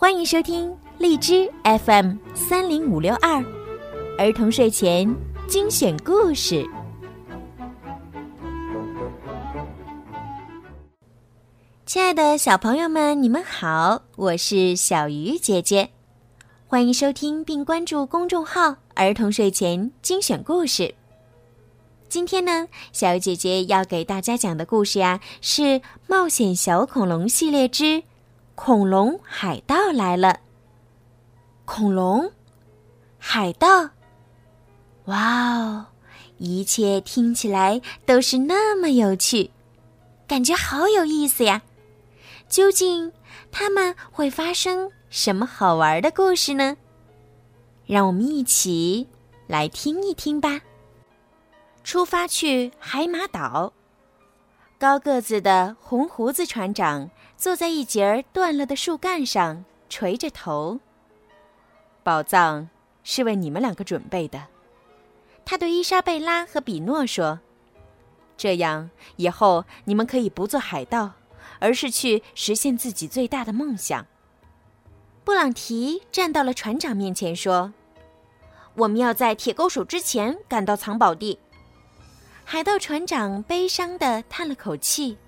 欢迎收听荔枝 FM 三零五六二儿童睡前精选故事。亲爱的小朋友们，你们好，我是小鱼姐姐，欢迎收听并关注公众号“儿童睡前精选故事”。今天呢，小鱼姐姐要给大家讲的故事呀，是《冒险小恐龙系列之恐龙海盗来了》。恐龙，海盗，哇哦！一切听起来都是那么有趣，感觉好有意思呀。究竟他们会发生什么好玩的故事呢？让我们一起来听一听吧。出发去海马岛。高个子的红胡子船长坐在一截儿断了的树干上，垂着头。宝藏是为你们两个准备的，他对伊莎贝拉和比诺说：“这样以后你们可以不做海盗。”而是去实现自己最大的梦想。布朗提站到了船长面前说：“我们要在铁钩手之前赶到藏宝地。”海盗船长悲伤的叹了口气：“，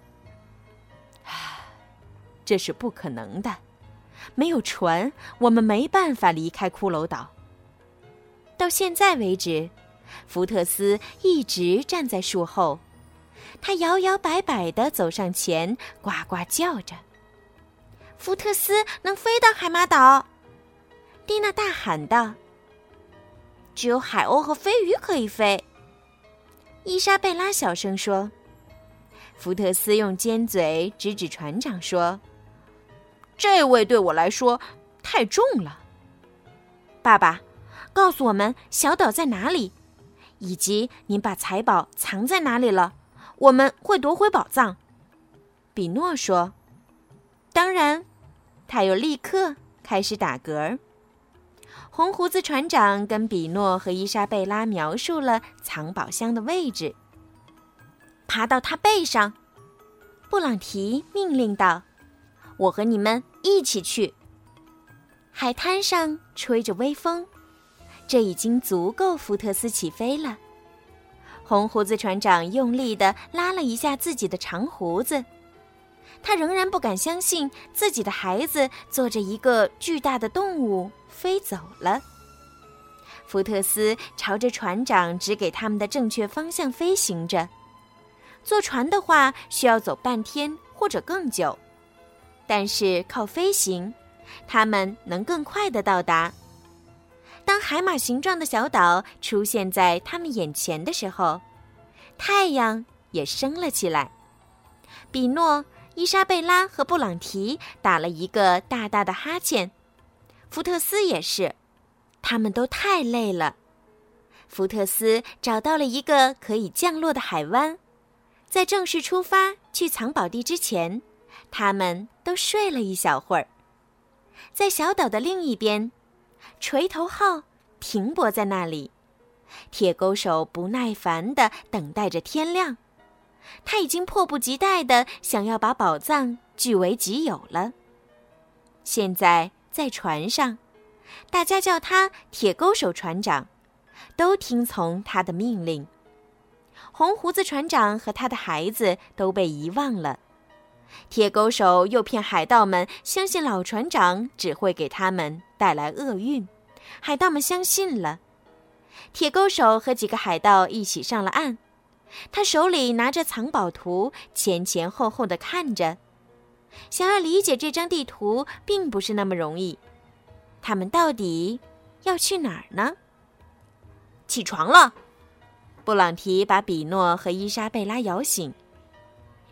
这是不可能的。没有船，我们没办法离开骷髅岛。”到现在为止，福特斯一直站在树后。他摇摇摆摆地走上前，呱呱叫着。福特斯能飞到海马岛，蒂娜大喊道：“只有海鸥和飞鱼可以飞。”伊莎贝拉小声说。福特斯用尖嘴指指船长说：“这位对我来说太重了。”爸爸，告诉我们小岛在哪里，以及您把财宝藏在哪里了。我们会夺回宝藏，比诺说。当然，他又立刻开始打嗝。红胡子船长跟比诺和伊莎贝拉描述了藏宝箱的位置。爬到他背上，布朗提命令道：“我和你们一起去。”海滩上吹着微风，这已经足够福特斯起飞了。红胡子船长用力地拉了一下自己的长胡子，他仍然不敢相信自己的孩子坐着一个巨大的动物飞走了。福特斯朝着船长指给他们的正确方向飞行着。坐船的话需要走半天或者更久，但是靠飞行，他们能更快地到达。当海马形状的小岛出现在他们眼前的时候，太阳也升了起来。比诺、伊莎贝拉和布朗提打了一个大大的哈欠，福特斯也是，他们都太累了。福特斯找到了一个可以降落的海湾，在正式出发去藏宝地之前，他们都睡了一小会儿。在小岛的另一边。锤头号停泊在那里，铁钩手不耐烦地等待着天亮。他已经迫不及待地想要把宝藏据为己有了。现在在船上，大家叫他铁钩手船长，都听从他的命令。红胡子船长和他的孩子都被遗忘了。铁钩手诱骗海盗们相信老船长只会给他们带来厄运，海盗们相信了。铁钩手和几个海盗一起上了岸，他手里拿着藏宝图，前前后后的看着。想要理解这张地图并不是那么容易。他们到底要去哪儿呢？起床了，布朗提把比诺和伊莎贝拉摇醒。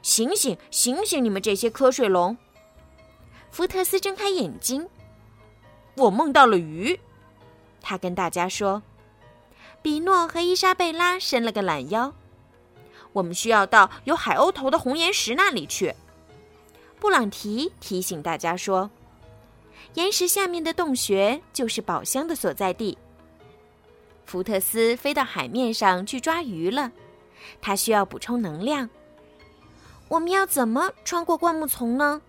醒醒，醒醒！你们这些瞌睡龙！福特斯睁开眼睛，我梦到了鱼。他跟大家说：“比诺和伊莎贝拉伸了个懒腰，我们需要到有海鸥头的红岩石那里去。”布朗提提醒大家说：“岩石下面的洞穴就是宝箱的所在地。”福特斯飞到海面上去抓鱼了，他需要补充能量。我们要怎么穿过灌木丛呢？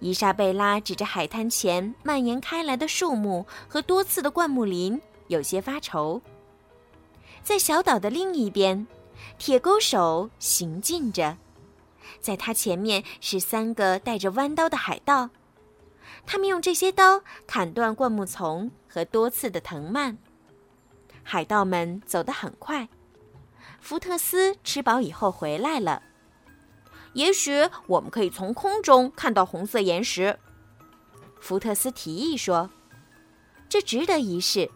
伊莎贝拉指着海滩前蔓延开来的树木和多刺的灌木林，有些发愁。在小岛的另一边，铁钩手行进着，在他前面是三个带着弯刀的海盗，他们用这些刀砍断灌木丛和多刺的藤蔓。海盗们走得很快。福特斯吃饱以后回来了。也许我们可以从空中看到红色岩石。福特斯提议说：“这值得一试。”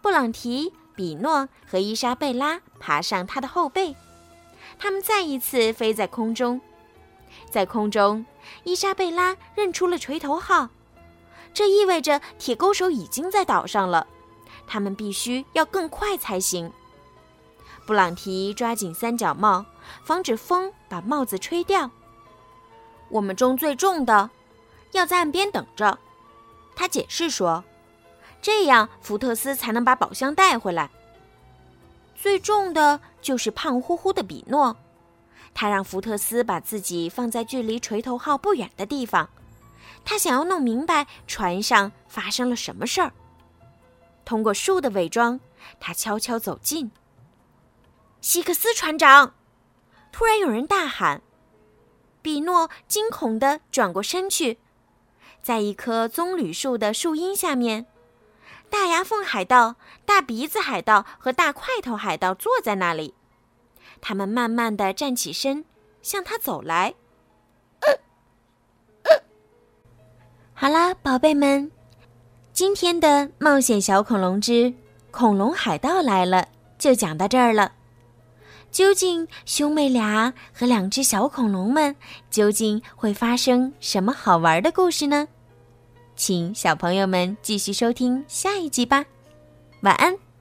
布朗提、比诺和伊莎贝拉爬上他的后背，他们再一次飞在空中。在空中，伊莎贝拉认出了锤头号，这意味着铁钩手已经在岛上了。他们必须要更快才行。布朗提抓紧三角帽，防止风把帽子吹掉。我们中最重的要在岸边等着，他解释说，这样福特斯才能把宝箱带回来。最重的就是胖乎乎的比诺，他让福特斯把自己放在距离锤头号不远的地方，他想要弄明白船上发生了什么事儿。通过树的伪装，他悄悄走近。希克斯船长，突然有人大喊。比诺惊恐地转过身去，在一棵棕榈树的树荫下面，大牙缝海盗、大鼻子海盗和大块头海盗坐在那里。他们慢慢地站起身，向他走来。好啦，宝贝们，今天的冒险小恐龙之恐龙海盗来了就讲到这儿了。究竟兄妹俩和两只小恐龙们究竟会发生什么好玩的故事呢？请小朋友们继续收听下一集吧。晚安。